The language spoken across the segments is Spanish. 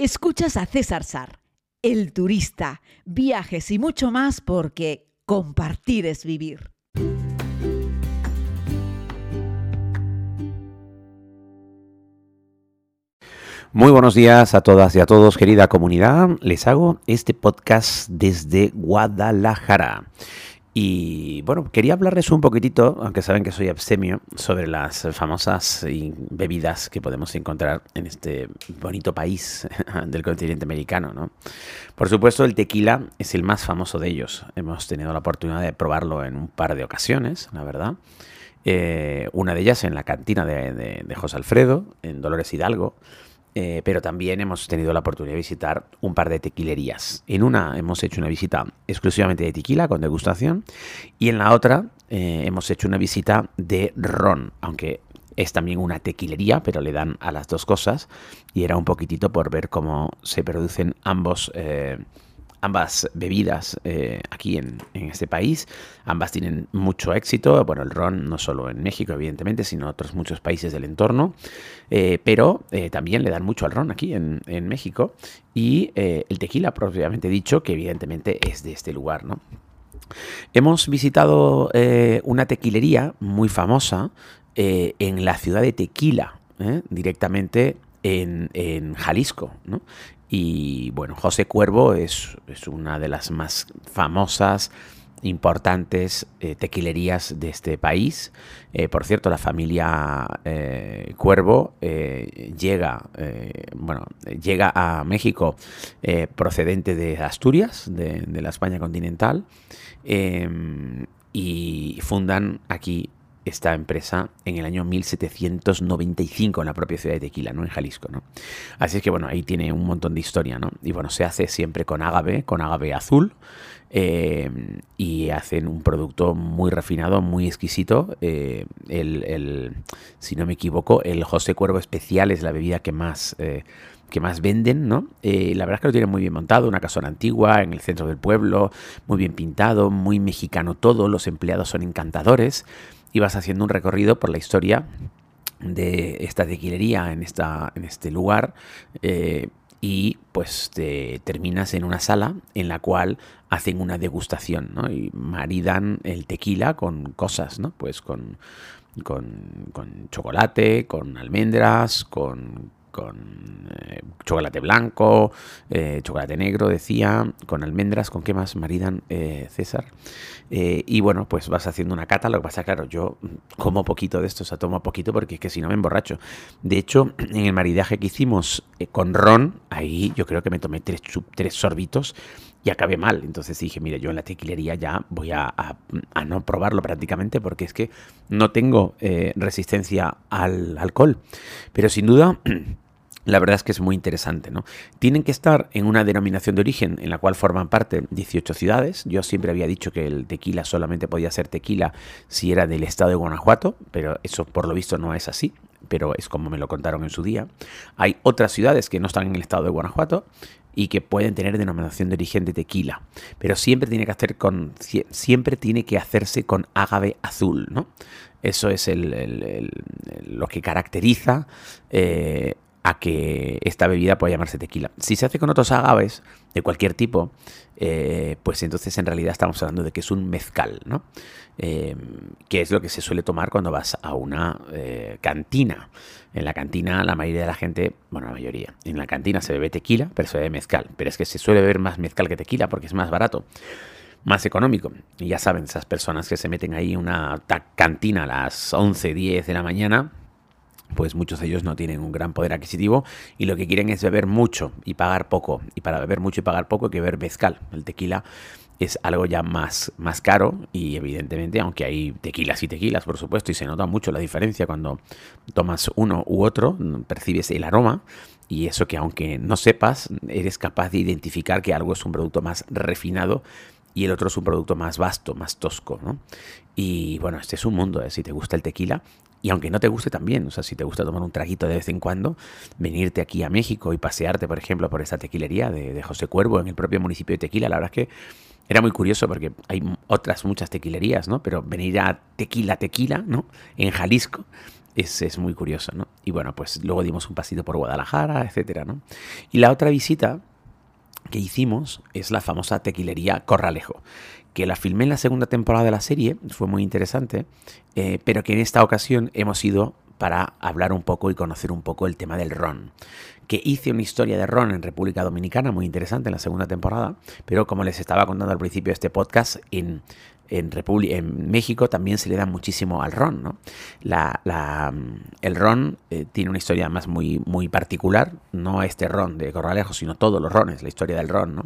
Escuchas a César Sar, el turista, viajes y mucho más porque compartir es vivir. Muy buenos días a todas y a todos, querida comunidad. Les hago este podcast desde Guadalajara. Y bueno, quería hablarles un poquitito, aunque saben que soy abstemio, sobre las famosas bebidas que podemos encontrar en este bonito país del continente americano. ¿no? Por supuesto, el tequila es el más famoso de ellos. Hemos tenido la oportunidad de probarlo en un par de ocasiones, la verdad. Eh, una de ellas en la cantina de José Alfredo, en Dolores Hidalgo. Eh, pero también hemos tenido la oportunidad de visitar un par de tequilerías. En una hemos hecho una visita exclusivamente de tequila con degustación y en la otra eh, hemos hecho una visita de ron, aunque es también una tequilería, pero le dan a las dos cosas y era un poquitito por ver cómo se producen ambos. Eh, ambas bebidas eh, aquí en, este país. Ambas tienen mucho éxito. Bueno, el ron no solo en México, evidentemente, sino en otros muchos países del entorno. Eh, pero eh, también le dan mucho al ron aquí en, México. Y el tequila, propiamente dicho, que evidentemente es de este lugar, ¿no? Hemos visitado una tequilería muy famosa en la ciudad de Tequila, directamente en, en, Jalisco, ¿no? Y bueno, José Cuervo es, una de las más famosas, importantes eh, tequilerías de este país. Eh, por cierto, la familia eh, Cuervo llega, bueno, llega a México procedente de Asturias, de la España continental, y fundan aquí esta empresa en el año 1795 en la propia ciudad de Tequila, ¿no? En Jalisco, ¿no? Así es que, bueno, ahí tiene un montón de historia, ¿no? Y bueno, se hace siempre con agave, con agave azul, eh, y hacen un producto muy refinado, muy exquisito. Eh, el, si no me equivoco, el José Cuervo Especial es la bebida que más... Eh, que más venden, ¿no? la verdad es que lo tienen muy bien montado, una casona antigua en el centro del pueblo, muy bien pintado, muy mexicano todo, los empleados son encantadores y vas haciendo un recorrido por la historia de esta tequilería en, esta, en este lugar eh, y pues te terminas en una sala en la cual hacen una degustación ¿no? y maridan el tequila con cosas, ¿no? pues con, con, con chocolate, con almendras, con con eh, chocolate blanco, eh, chocolate negro, decía, con almendras, ¿con qué más maridan eh, César? y bueno, pues vas haciendo una cata, lo que pasa, claro, yo como poquito de esto, o sea, tomo poquito porque es que si no me emborracho. De hecho, en el maridaje que hicimos con ron, ahí yo creo que me tomé tres, tres sorbitos y acabé mal. Entonces dije, mire, yo en la tequilería ya voy a, no probarlo prácticamente porque es que no tengo resistencia al alcohol. Pero sin duda... la verdad es que es muy interesante. ¿no? Tienen que estar en una denominación de origen en la cual forman parte 18 ciudades. Yo siempre había dicho que el tequila solamente podía ser tequila si era del estado de Guanajuato, pero eso por lo visto no es así, pero es como me lo contaron en su día. Hay otras ciudades que no están en el estado de Guanajuato y que pueden tener denominación de origen de tequila, pero siempre tiene que hacer con siempre tiene que hacerse con agave azul, ¿no? Eso es lo que caracteriza eh, a que esta bebida pueda llamarse tequila. Si se hace con otros agaves de cualquier tipo, eh, pues entonces en realidad estamos hablando de que es un mezcal, ¿no? Eh, que es lo que se suele tomar cuando vas a una eh, cantina. En la cantina la mayoría de la gente, bueno, la mayoría, en la cantina se bebe tequila, pero se bebe mezcal. Pero es que se suele beber más mezcal que tequila porque es más barato más económico. Y ya saben, esas personas que se meten ahí en una cantina a las 11, 10 de la mañana, pues muchos de ellos no tienen un gran poder adquisitivo y lo que quieren es beber mucho y pagar poco. Y para beber mucho y pagar poco hay que beber mezcal. El tequila es algo ya más, más caro y evidentemente, aunque hay tequilas y tequilas, por supuesto, y se nota mucho la diferencia cuando tomas uno u otro, percibes el aroma y eso que aunque no sepas, eres capaz de identificar que algo es un producto más refinado y el otro es un producto más vasto, más tosco, ¿no? Y bueno, este es un mundo, ¿eh? si te gusta el tequila, y aunque no te guste también, o sea, si te gusta tomar un traguito de vez en cuando, venirte aquí a México y pasearte, por ejemplo, por esta tequilería de, José Cuervo en el propio municipio de Tequila, la verdad es que era muy curioso porque hay otras muchas tequilerías, ¿no? Pero venir a Tequila, Tequila, ¿no? En Jalisco, es, es, muy curioso, ¿no? Y bueno, pues luego dimos un pasito por Guadalajara, etcétera, ¿no? Y la otra visita que hicimos es la famosa tequilería Corralejo, que la filmé en la segunda temporada de la serie, fue muy interesante, eh, pero que en esta ocasión hemos ido para hablar un poco y conocer un poco el tema del ron. Que hice una historia de ron en República Dominicana muy interesante en la segunda temporada, pero como les estaba contando al principio de este podcast, en en, en México también se le da muchísimo al ron. ¿no? La, el ron eh, tiene una historia más muy, muy particular, no este ron de Corralejo, sino todos los rones, la historia del ron. ¿no?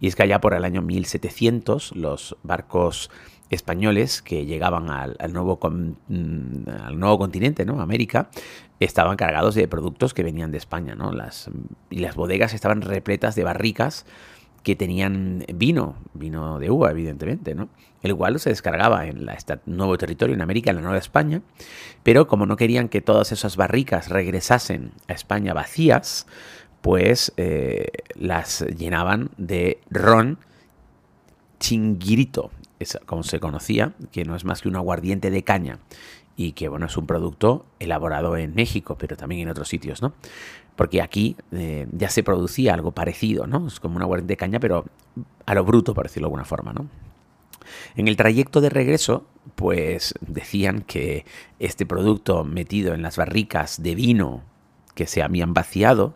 Y es que allá por el año 1700 los barcos españoles que llegaban al, nuevo, mm, al nuevo continente, ¿no? América, estaban cargados de productos que venían de España, ¿no? Las, y las bodegas estaban repletas de barricas que tenían vino, vino de uva, evidentemente, ¿no? El cual se descargaba en este nuevo territorio, en América, en la Nueva España, pero como no querían que todas esas barricas regresasen a España vacías, pues eh, las llenaban de ron chinguirito, es como se conocía, que no es más que un aguardiente de caña y que bueno, es un producto elaborado en México, pero también en otros sitios, ¿no? porque aquí eh, ya se producía algo parecido, ¿no? Es como una guardia de caña, pero a lo bruto, por decirlo de alguna forma, ¿no? En el trayecto de regreso, pues decían que este producto metido en las barricas de vino que se habían vaciado,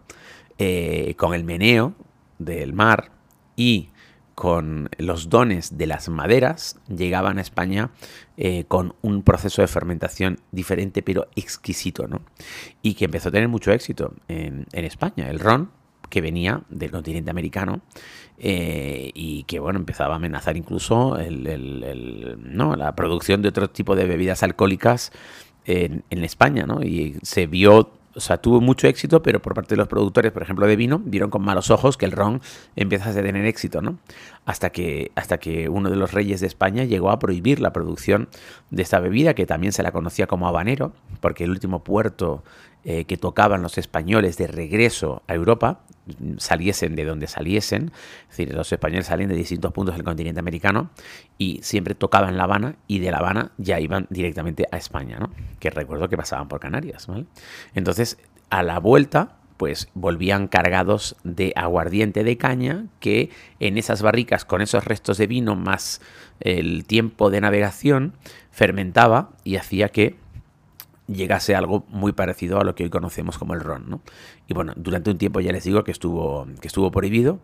eh, con el meneo del mar y con los dones de las maderas, llegaban a España eh, con un proceso de fermentación diferente pero exquisito, ¿no? Y que empezó a tener mucho éxito en, España. El ron, que venía del continente americano eh, y que bueno empezaba a amenazar incluso la producción de otro tipo de bebidas alcohólicas en, en España, ¿no? Y se vio o sea, tuvo mucho éxito, pero por parte de los productores, por ejemplo, de vino, vieron con malos ojos que el ron empieza a tener éxito, ¿no? Hasta que, hasta que uno de los reyes de España llegó a prohibir la producción de esta bebida, que también se la conocía como habanero, porque el último puerto eh, que tocaban los españoles de regreso a Europa, saliesen de donde saliesen, es decir, los españoles salen de distintos puntos del continente americano y siempre tocaban La Habana y de La Habana ya iban directamente a España, ¿no? Que recuerdo que pasaban por Canarias. Entonces, a la vuelta, pues volvían cargados de aguardiente de caña que en esas barricas con esos restos de vino más el tiempo de navegación fermentaba y hacía que llegase algo muy parecido a lo que hoy conocemos como el ron. ¿no? Y bueno, durante un tiempo ya les digo que estuvo, que estuvo prohibido,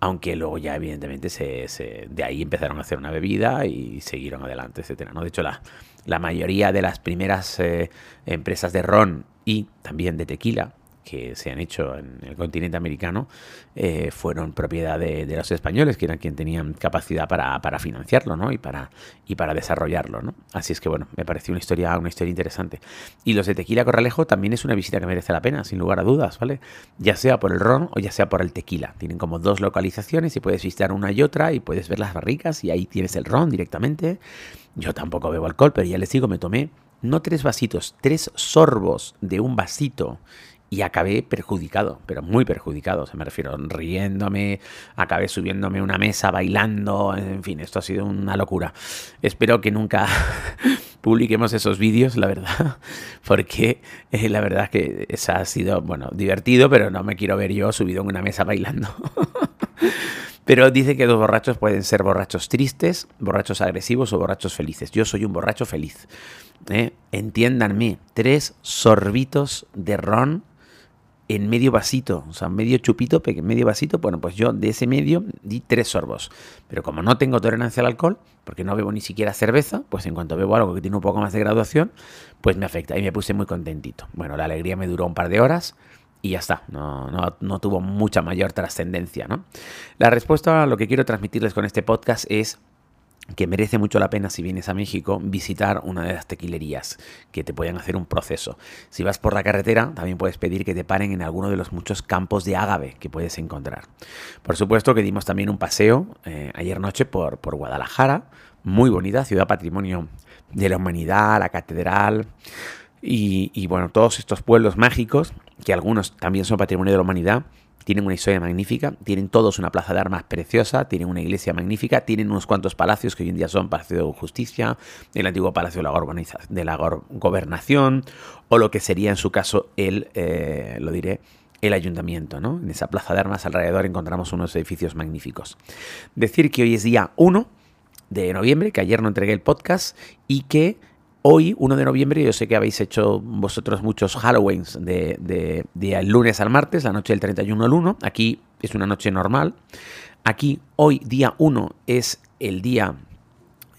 aunque luego ya evidentemente se, de ahí empezaron a hacer una bebida y siguieron adelante, etcétera. ¿no? De hecho, la, la mayoría de las primeras eh, empresas de ron y también de tequila que se han hecho en el continente americano eh, fueron propiedad de, los españoles, que eran quienes tenían capacidad para, financiarlo ¿no? y, para, y para desarrollarlo. ¿no? Así es que bueno, me pareció una historia, una historia interesante. Y los de Tequila Corralejo también es una visita que merece la pena, sin lugar a dudas, ¿vale? Ya sea por el ron o ya sea por el tequila. Tienen como dos localizaciones y puedes visitar una y otra y puedes ver las barricas y ahí tienes el ron directamente. Yo tampoco bebo alcohol, pero ya les digo, me tomé no tres vasitos, tres sorbos de un vasito y acabé perjudicado, pero muy perjudicado, se me refiero, riéndome, acabé subiéndome una mesa, bailando, en fin, esto ha sido una locura. Espero que nunca publiquemos esos vídeos, la verdad, porque eh, la verdad es que eso ha sido, bueno, divertido, pero no me quiero ver yo subido en una mesa bailando. Pero dice que los borrachos pueden ser borrachos tristes, borrachos agresivos o borrachos felices. Yo soy un borracho feliz. ¿eh? Entiéndanme, tres sorbitos de ron en medio vasito, o sea, medio chupito, medio vasito, bueno, pues yo de ese medio di tres sorbos. Pero como no tengo tolerancia al alcohol, porque no bebo ni siquiera cerveza, pues en cuanto bebo algo que tiene un poco más de graduación, pues me afecta y me puse muy contentito. Bueno, la alegría me duró un par de horas y ya está, no, no, no tuvo mucha mayor trascendencia, ¿no? La respuesta a lo que quiero transmitirles con este podcast es que merece mucho la pena si vienes a México visitar una de las tequilerías que te pueden hacer un proceso. Si vas por la carretera, también puedes pedir que te paren en alguno de los muchos campos de ágave que puedes encontrar. Por supuesto que dimos también un paseo eh, ayer noche por, por Guadalajara, muy bonita, ciudad patrimonio de la humanidad, la catedral y, y bueno, todos estos pueblos mágicos, que algunos también son patrimonio de la humanidad, tienen una historia magnífica, tienen todos una plaza de armas preciosa, tienen una iglesia magnífica, tienen unos cuantos palacios que hoy en día son Palacio de Justicia, el antiguo Palacio de la, Gobernación, o lo que sería en su caso el, eh, lo diré, el ayuntamiento. En esa plaza de armas alrededor encontramos unos edificios magníficos. Decir que hoy es día 1 de noviembre, que ayer no entregué el podcast y que hoy, 1 de noviembre, yo sé que habéis hecho vosotros muchos Halloweens de, de, lunes al martes, la noche del 31 al 1. Aquí es una noche normal. Aquí, hoy, día 1, es el día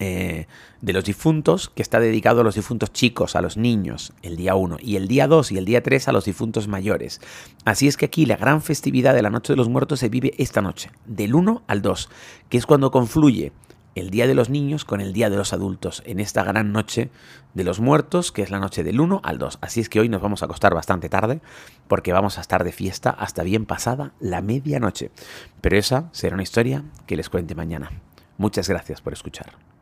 eh, de los difuntos, que está dedicado a los difuntos chicos, a los niños, el día 1, y el día 2 y el día 3 a los difuntos mayores. Así es que aquí la gran festividad de la Noche de los Muertos se vive esta noche, del 1 al 2, que es cuando confluye el Día de los Niños con el Día de los Adultos, en esta gran noche de los muertos, que es la noche del 1 al 2. Así es que hoy nos vamos a acostar bastante tarde, porque vamos a estar de fiesta hasta bien pasada la medianoche. Pero esa será una historia que les cuente mañana. Muchas gracias por escuchar.